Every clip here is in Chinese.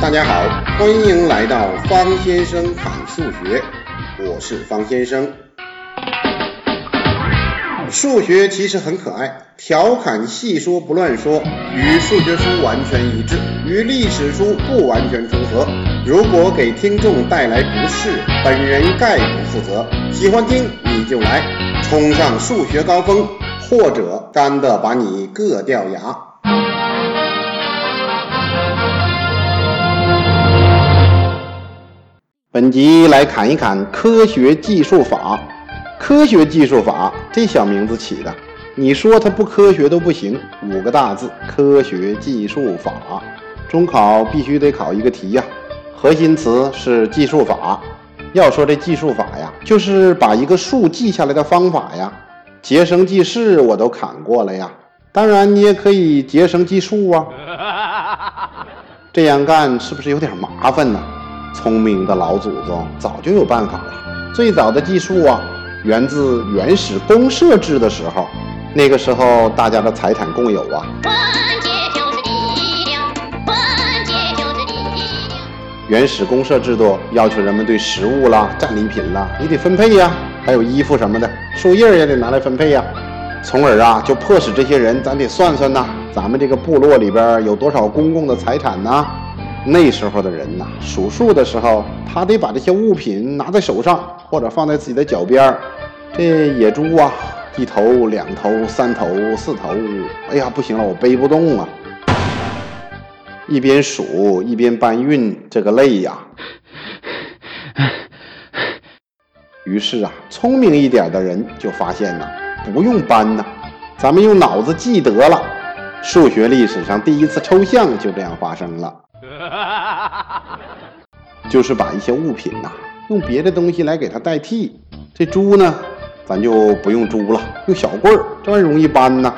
大家好，欢迎来到方先生侃数学，我是方先生。数学其实很可爱，调侃细说不乱说，与数学书完全一致，与历史书不完全重合。如果给听众带来不适，本人概不负责。喜欢听你就来，冲上数学高峰，或者干的把你硌掉牙。本集来侃一侃科学技术法。科学技术法这小名字起的，你说它不科学都不行。五个大字：科学计数法。中考必须得考一个题呀，核心词是计数法。要说这计数法呀，就是把一个数记下来的方法呀。节省记事我都侃过了呀，当然你也可以节省计数啊。这样干是不是有点麻烦呢？聪明的老祖宗早就有办法了。最早的计数啊，源自原始公社制的时候。那个时候大家的财产共有啊。原始公社制度要求人们对食物啦、战利品啦，你得分配呀。还有衣服什么的，树叶也得拿来分配呀。从而啊，就迫使这些人，咱得算算呐，咱们这个部落里边有多少公共的财产呢？那时候的人呐，数数的时候，他得把这些物品拿在手上，或者放在自己的脚边儿。这野猪啊，一头、两头、三头、四头，哎呀，不行了，我背不动啊！一边数一边搬运，这个累呀。于是啊，聪明一点的人就发现呐，不用搬呐，咱们用脑子记得了。数学历史上第一次抽象就这样发生了。就是把一些物品呐，用别的东西来给它代替。这猪呢，咱就不用猪了，用小棍儿，这玩意容易搬呐。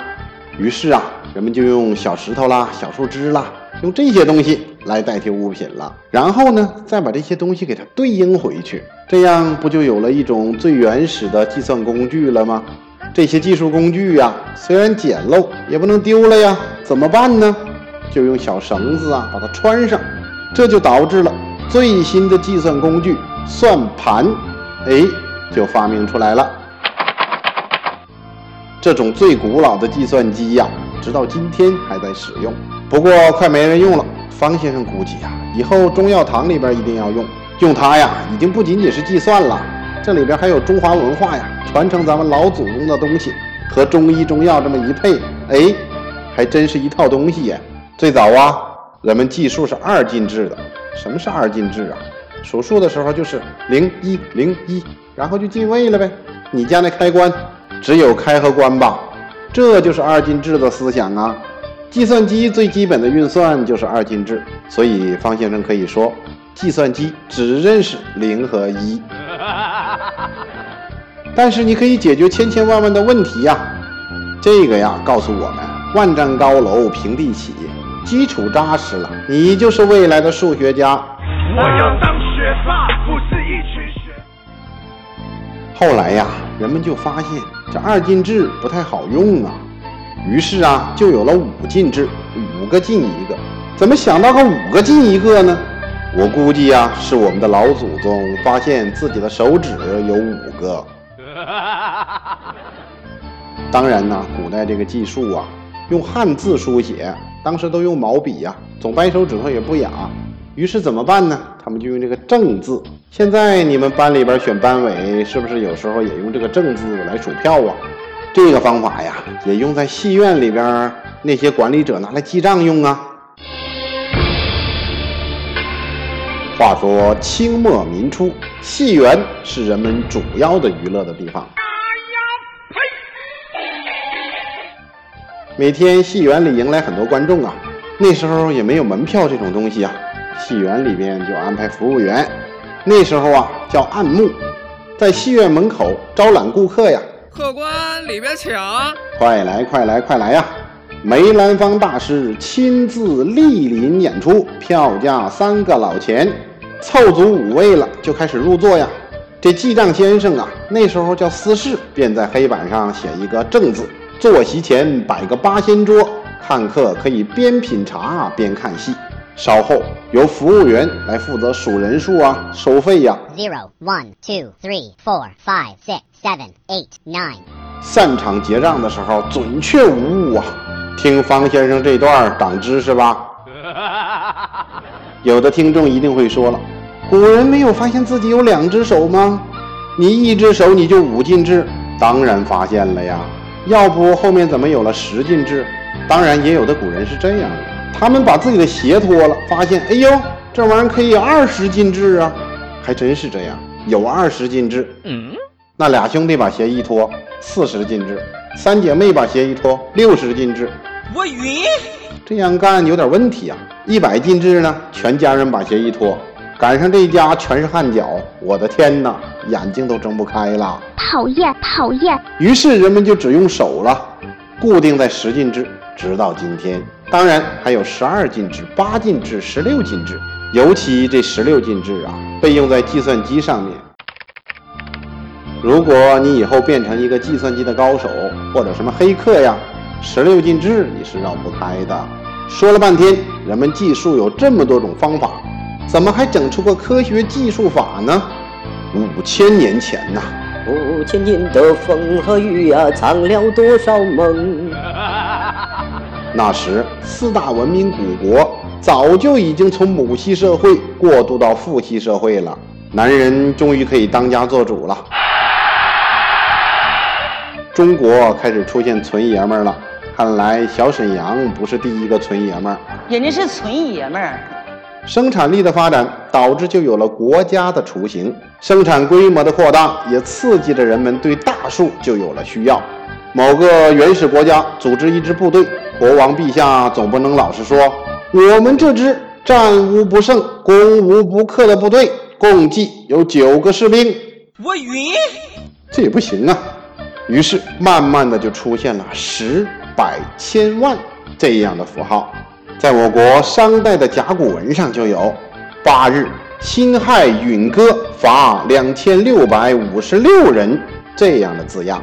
于是啊，人们就用小石头啦、小树枝啦，用这些东西来代替物品了。然后呢，再把这些东西给它对应回去，这样不就有了一种最原始的计算工具了吗？这些计数工具呀，虽然简陋，也不能丢了呀。怎么办呢？就用小绳子啊，把它穿上，这就导致了最新的计算工具算盘，哎，就发明出来了。这种最古老的计算机呀，直到今天还在使用，不过快没人用了。方先生估计呀，以后中药堂里边一定要用，用它呀，已经不仅仅是计算了，这里边还有中华文化呀，传承咱们老祖宗的东西，和中医中药这么一配，哎，还真是一套东西呀。最早啊，人们计数是二进制的。什么是二进制啊？数数的时候就是零一零一，然后就进位了呗。你家那开关只有开和关吧？这就是二进制的思想啊。计算机最基本的运算就是二进制，所以方先生可以说，计算机只认识零和一。但是你可以解决千千万万的问题呀。这个呀，告诉我们：万丈高楼平地起。基础扎实了，你就是未来的数学家。我要当学霸，不是一群学。后来呀，人们就发现这二进制不太好用啊，于是啊，就有了五进制，五个进一个。怎么想到个五个进一个呢？我估计呀，是我们的老祖宗发现自己的手指有五个。当然呢，古代这个计数啊，用汉字书写。当时都用毛笔呀，总掰手指头也不雅。于是怎么办呢？他们就用这个正字。现在你们班里边选班委，是不是有时候也用这个正字来数票啊？这个方法呀，也用在戏院里边，那些管理者拿来记账用啊。话说清末民初，戏园是人们主要的娱乐的地方。每天戏园里迎来很多观众啊，那时候也没有门票这种东西啊，戏园里边就安排服务员，那时候啊叫暗幕，在戏院门口招揽顾客呀。客官里边请，快来快来快来呀！梅兰芳大师亲自莅临演出，票价三个老钱，凑足五位了就开始入座呀。这记账先生啊，那时候叫司事，便在黑板上写一个正字。坐席前摆个八仙桌，看客可以边品茶边看戏。稍后由服务员来负责数人数啊，收费呀。Zero, one, two, three, four, five, six, seven, eight, nine。散场结账的时候准确无误啊！听方先生这段长知识吧。有的听众一定会说了，古人没有发现自己有两只手吗？你一只手你就五进制？当然发现了呀，要不后面怎么有了十进制？当然也有的古人是这样的，他们把自己的鞋脱了，发现哎呦，这玩意儿可以二十进制啊，还真是这样，有二十进制。嗯，那俩兄弟把鞋一脱，四十进制；三姐妹把鞋一脱，六十进制。我晕，这样干有点问题啊！一百进制呢，全家人把鞋一脱，赶上这一家全是汗脚，我的天哪，眼睛都睁不开了，讨厌讨厌！于是人们就只用手了，固定在十进制，直到今天。当然还有十二进制、八进制、十六进制，尤其这十六进制啊，被用在计算机上面。如果你以后变成一个计算机的高手，或者什么黑客呀，十六进制你是绕不开的。说了半天，人们计数有这么多种方法，怎么还整出个科学技术法呢？五千年前呐，五千年的风和雨啊，藏了多少梦？那时四大文明古国早就已经从母系社会过渡到父系社会了，男人终于可以当家做主了。中国开始出现纯爷们儿了，看来小沈阳不是第一个纯爷们儿。人家是纯爷们儿。生产力的发展导致就有了国家的雏形，生产规模的扩大也刺激着人们对大树就有了需要。某个原始国家组织一支部队。国王陛下总不能老是说，我们这支战无不胜、攻无不克的部队共计有九个士兵。我晕，这也不行啊。于是慢慢的就出现了十、百、千万这样的符号，在我国商代的甲骨文上就有八日辛亥允歌伐两千六百五十六人这样的字样，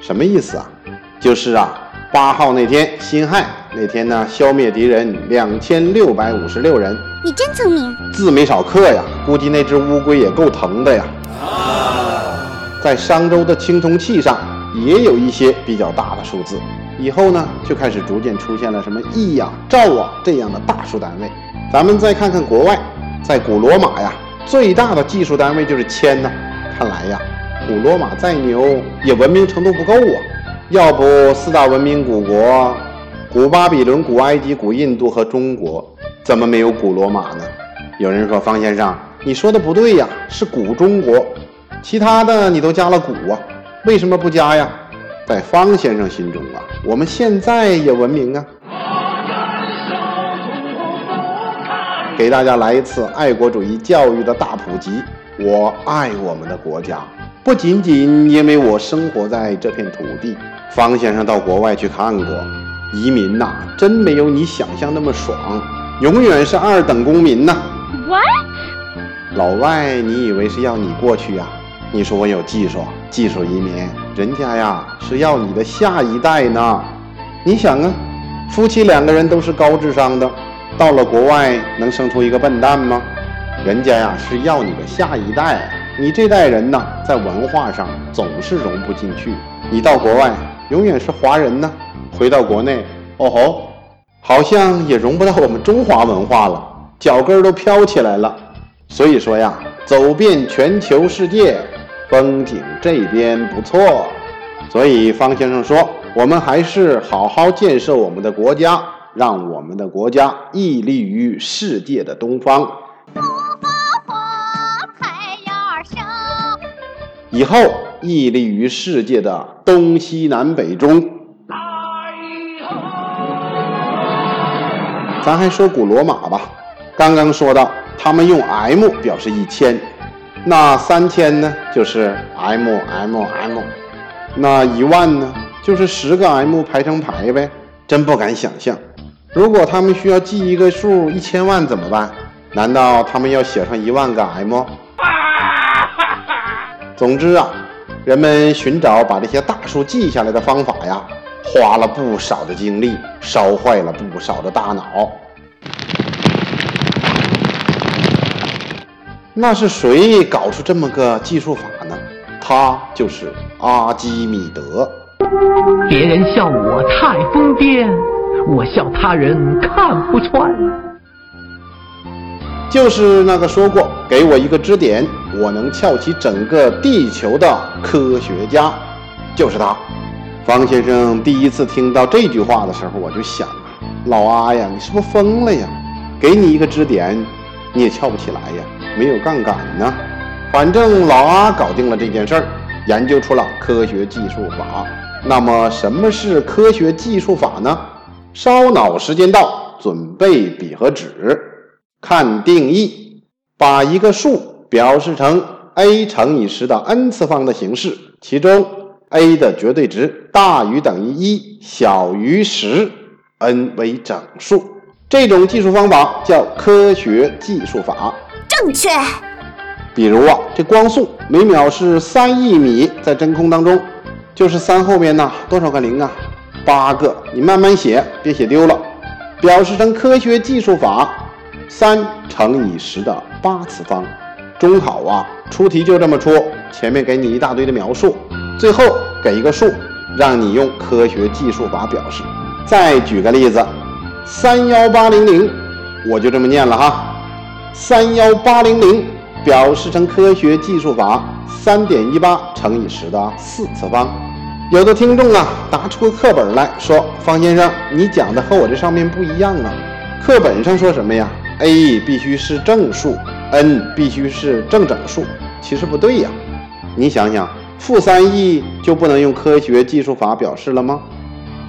什么意思啊？就是啊。八号那天，辛亥那天呢，消灭敌人两千六百五十六人。你真聪明，字没少刻呀，估计那只乌龟也够疼的呀。在商周的青铜器上也有一些比较大的数字。以后呢，就开始逐渐出现了什么亿呀、兆啊这样的大数单位。咱们再看看国外，在古罗马呀，最大的计数单位就是千呢。看来呀，古罗马再牛，也文明程度不够啊。要不四大文明古国，古巴比伦、古埃及、古印度和中国，怎么没有古罗马呢？有人说方先生，你说的不对呀，是古中国，其他的你都加了古啊，为什么不加呀？在方先生心中啊，我们现在也文明啊。给大家来一次爱国主义教育的大普及，我爱我们的国家。不仅仅因为我生活在这片土地，方先生到国外去看过，移民呐，真没有你想象那么爽，永远是二等公民呐。What？老外，你以为是要你过去呀？你说我有技术，技术移民，人家呀是要你的下一代呢。你想啊，夫妻两个人都是高智商的，到了国外能生出一个笨蛋吗？人家呀是要你的下一代。你这代人呢，在文化上总是融不进去。你到国外永远是华人呢，回到国内，哦吼，好像也融不到我们中华文化了，脚跟都飘起来了。所以说呀，走遍全球世界，风景这边不错。所以方先生说，我们还是好好建设我们的国家，让我们的国家屹立于世界的东方。东方红，太阳升以后屹立于世界的东西南北中。咱还说古罗马吧，刚刚说到他们用 M 表示一千，那三千呢就是 M M M，那一万呢就是十个 M 排成排呗。真不敢想象，如果他们需要记一个数一千万怎么办？难道他们要写上一万个 M？总之啊，人们寻找把这些大数记下来的方法呀，花了不少的精力，烧坏了不少的大脑。那是谁搞出这么个计数法呢？他就是阿基米德。别人笑我太疯癫，我笑他人看不穿。就是那个说过“给我一个支点，我能撬起整个地球”的科学家，就是他。方先生第一次听到这句话的时候，我就想啊，老阿呀，你是不是疯了呀？给你一个支点，你也撬不起来呀，没有杠杆呢。反正老阿搞定了这件事儿，研究出了科学技术法。那么，什么是科学技术法呢？烧脑时间到，准备笔和纸。看定义，把一个数表示成 a 乘以十的 n 次方的形式，其中 a 的绝对值大于等于一，小于十，n 为整数。这种计数方法叫科学计数法。正确。比如啊，这光速每秒是三亿米，在真空当中，就是三后面呢多少个零啊？八个。你慢慢写，别写丢了。表示成科学计数法。三乘以十的八次方，中考啊出题就这么出，前面给你一大堆的描述，最后给一个数，让你用科学计数法表示。再举个例子，三幺八零零，我就这么念了哈，三幺八零零表示成科学计数法三点一八乘以十的四次方。有的听众啊拿出个课本来说，方先生，你讲的和我这上面不一样啊，课本上说什么呀？a 必须是正数，n 必须是正整数，其实不对呀。你想想，负三亿就不能用科学技术法表示了吗？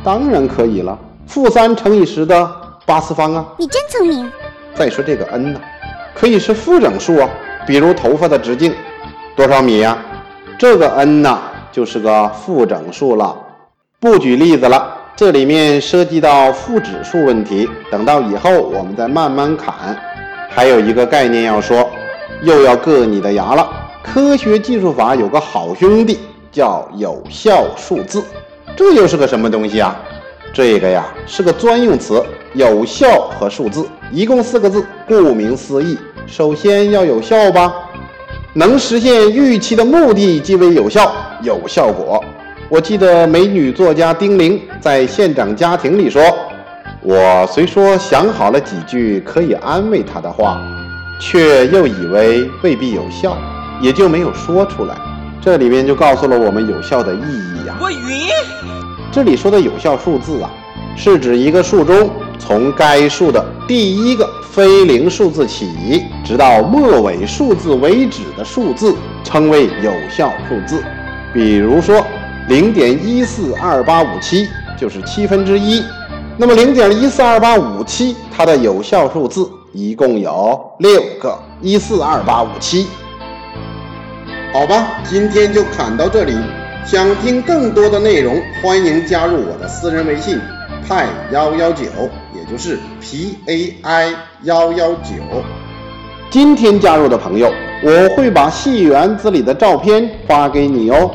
当然可以了，负三乘以十的八次方啊。你真聪明。再说这个 n 呢，可以是负整数啊，比如头发的直径多少米呀？这个 n 呢就是个负整数了。不举例子了。这里面涉及到负指数问题，等到以后我们再慢慢看。还有一个概念要说，又要硌你的牙了。科学技术法有个好兄弟叫有效数字，这又是个什么东西啊？这个呀是个专用词，有效和数字一共四个字，顾名思义，首先要有效吧，能实现预期的目的即为有效，有效果。我记得美女作家丁玲在《县长家庭》里说：“我虽说想好了几句可以安慰他的话，却又以为未必有效，也就没有说出来。”这里面就告诉了我们有效的意义呀。我晕。这里说的有效数字啊，是指一个数中从该数的第一个非零数字起，直到末尾数字为止的数字，称为有效数字。比如说。零点一四二八五七就是七分之一，那么零点一四二八五七它的有效数字一共有六个一四二八五七。好吧，今天就侃到这里。想听更多的内容，欢迎加入我的私人微信派幺幺九，也就是 P A I 幺幺九。今天加入的朋友，我会把戏园子里的照片发给你哦。